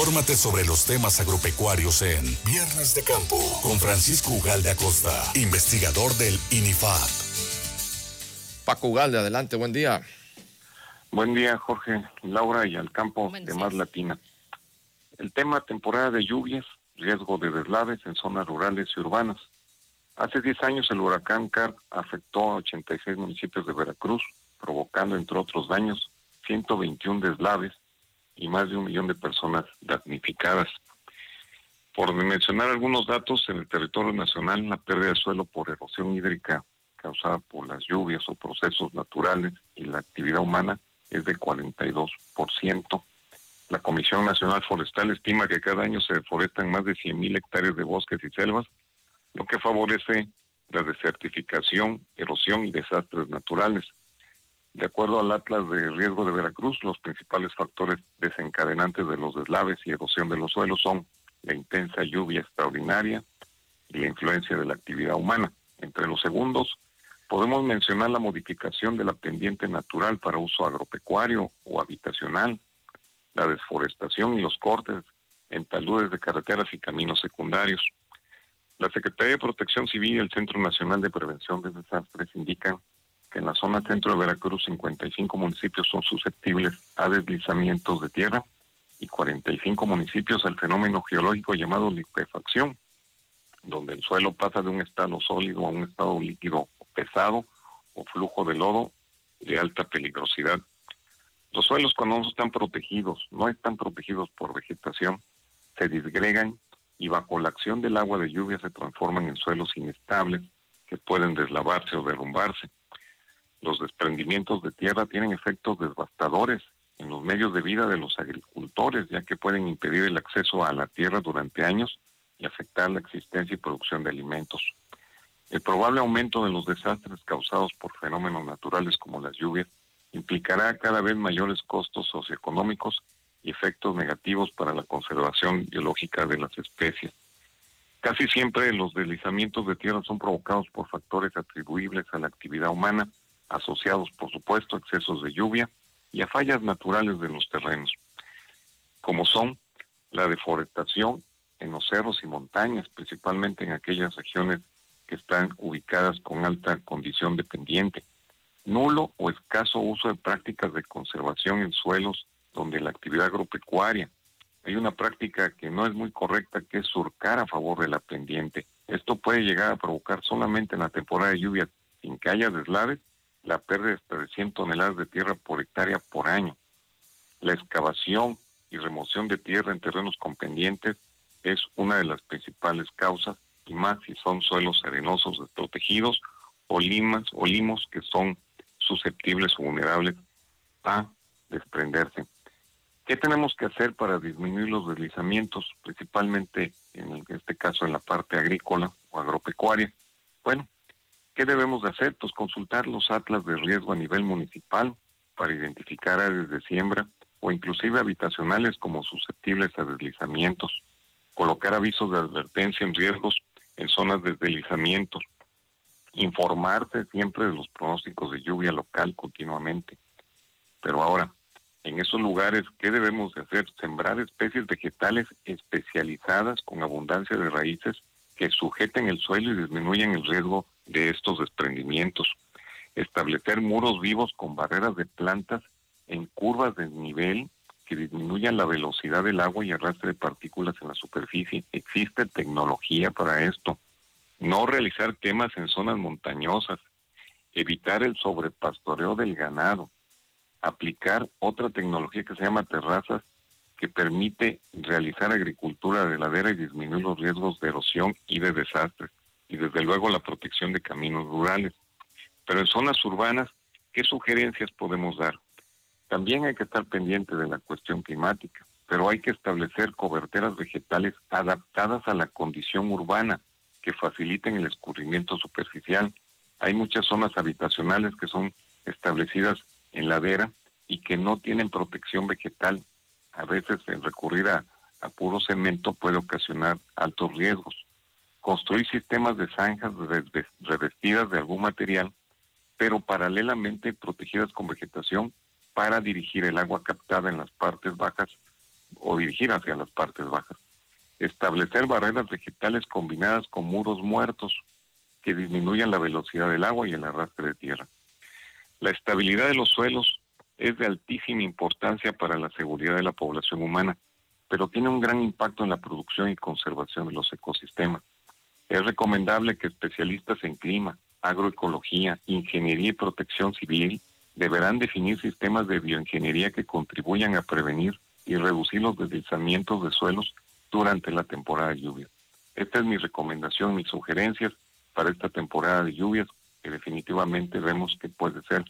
Infórmate sobre los temas agropecuarios en Viernes de Campo con Francisco Ugalde Acosta, investigador del INIFAP. Paco Ugalde, adelante, buen día. Buen día, Jorge, Laura y al campo de Más Latina. El tema temporada de lluvias, riesgo de deslaves en zonas rurales y urbanas. Hace 10 años el huracán Car afectó a 86 municipios de Veracruz, provocando, entre otros daños, 121 deslaves y más de un millón de personas damnificadas. Por mencionar algunos datos, en el territorio nacional la pérdida de suelo por erosión hídrica causada por las lluvias o procesos naturales y la actividad humana es de 42%. La Comisión Nacional Forestal estima que cada año se deforestan más de 100.000 hectáreas de bosques y selvas, lo que favorece la desertificación, erosión y desastres naturales. De acuerdo al Atlas de Riesgo de Veracruz, los principales factores desencadenantes de los deslaves y erosión de los suelos son la intensa lluvia extraordinaria y la influencia de la actividad humana. Entre los segundos, podemos mencionar la modificación de la pendiente natural para uso agropecuario o habitacional, la desforestación y los cortes en taludes de carreteras y caminos secundarios. La Secretaría de Protección Civil y el Centro Nacional de Prevención de Desastres indican que en la zona centro de Veracruz 55 municipios son susceptibles a deslizamientos de tierra y 45 municipios al fenómeno geológico llamado liquefacción, donde el suelo pasa de un estado sólido a un estado líquido pesado o flujo de lodo de alta peligrosidad. Los suelos cuando no están protegidos, no están protegidos por vegetación, se disgregan y bajo la acción del agua de lluvia se transforman en suelos inestables que pueden deslavarse o derrumbarse. Los desprendimientos de tierra tienen efectos devastadores en los medios de vida de los agricultores, ya que pueden impedir el acceso a la tierra durante años y afectar la existencia y producción de alimentos. El probable aumento de los desastres causados por fenómenos naturales como las lluvias implicará cada vez mayores costos socioeconómicos y efectos negativos para la conservación biológica de las especies. Casi siempre los deslizamientos de tierra son provocados por factores atribuibles a la actividad humana, asociados por supuesto a excesos de lluvia y a fallas naturales de los terrenos, como son la deforestación en los cerros y montañas, principalmente en aquellas regiones que están ubicadas con alta condición de pendiente, nulo o escaso uso de prácticas de conservación en suelos donde la actividad agropecuaria. Hay una práctica que no es muy correcta que es surcar a favor de la pendiente. Esto puede llegar a provocar solamente en la temporada de lluvia, sin que haya deslaves, la pérdida de 100 toneladas de tierra por hectárea por año. La excavación y remoción de tierra en terrenos con pendientes es una de las principales causas, y más si son suelos arenosos desprotegidos o limas o limos que son susceptibles o vulnerables a desprenderse. ¿Qué tenemos que hacer para disminuir los deslizamientos, principalmente en este caso en la parte agrícola o agropecuaria? Bueno, ¿Qué debemos de hacer? Pues consultar los atlas de riesgo a nivel municipal para identificar áreas de siembra o inclusive habitacionales como susceptibles a deslizamientos, colocar avisos de advertencia en riesgos en zonas de deslizamientos, informarse siempre de los pronósticos de lluvia local continuamente. Pero ahora, en esos lugares, ¿qué debemos de hacer? Sembrar especies vegetales especializadas con abundancia de raíces que sujeten el suelo y disminuyan el riesgo de estos desprendimientos. Establecer muros vivos con barreras de plantas en curvas de nivel que disminuyan la velocidad del agua y arrastre de partículas en la superficie. Existe tecnología para esto. No realizar quemas en zonas montañosas. Evitar el sobrepastoreo del ganado. Aplicar otra tecnología que se llama terrazas que permite realizar agricultura de ladera y disminuir los riesgos de erosión y de desastres y desde luego la protección de caminos rurales. Pero en zonas urbanas, ¿qué sugerencias podemos dar? También hay que estar pendiente de la cuestión climática, pero hay que establecer coberteras vegetales adaptadas a la condición urbana que faciliten el escurrimiento superficial. Hay muchas zonas habitacionales que son establecidas en ladera y que no tienen protección vegetal. A veces el recurrir a, a puro cemento puede ocasionar altos riesgos construir sistemas de zanjas revestidas de algún material, pero paralelamente protegidas con vegetación para dirigir el agua captada en las partes bajas o dirigir hacia las partes bajas. Establecer barreras vegetales combinadas con muros muertos que disminuyan la velocidad del agua y el arrastre de tierra. La estabilidad de los suelos es de altísima importancia para la seguridad de la población humana, pero tiene un gran impacto en la producción y conservación de los ecosistemas. Es recomendable que especialistas en clima, agroecología, ingeniería y protección civil deberán definir sistemas de bioingeniería que contribuyan a prevenir y reducir los deslizamientos de suelos durante la temporada de lluvias. Esta es mi recomendación, mis sugerencias para esta temporada de lluvias, que definitivamente vemos que puede ser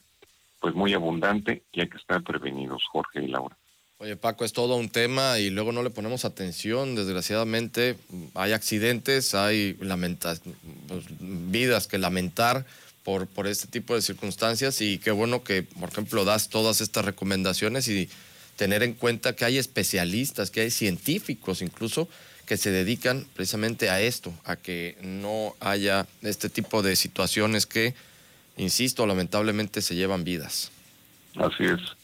pues muy abundante y hay que estar prevenidos, Jorge y Laura. Oye, Paco, es todo un tema y luego no le ponemos atención. Desgraciadamente hay accidentes, hay pues, vidas que lamentar por, por este tipo de circunstancias y qué bueno que, por ejemplo, das todas estas recomendaciones y tener en cuenta que hay especialistas, que hay científicos incluso que se dedican precisamente a esto, a que no haya este tipo de situaciones que, insisto, lamentablemente se llevan vidas. Así es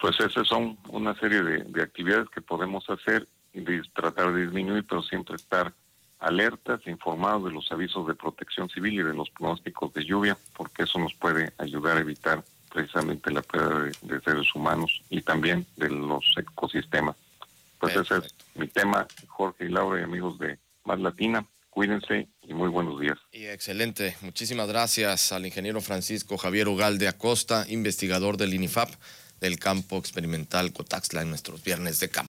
pues esas son una serie de, actividades que podemos hacer y tratar de disminuir, pero siempre estar alertas, informados de los avisos de protección civil y de los pronósticos de lluvia, porque eso nos puede ayudar a evitar precisamente la pérdida de, seres humanos y también de los ecosistemas. Pues ese es mi tema, Jorge y Laura y amigos de Más Latina. Cuídense y muy buenos días. Y excelente. Muchísimas gracias al ingeniero Francisco Javier Ugalde Acosta, investigador del INIFAP del campo experimental Cotaxla en nuestros viernes de campo.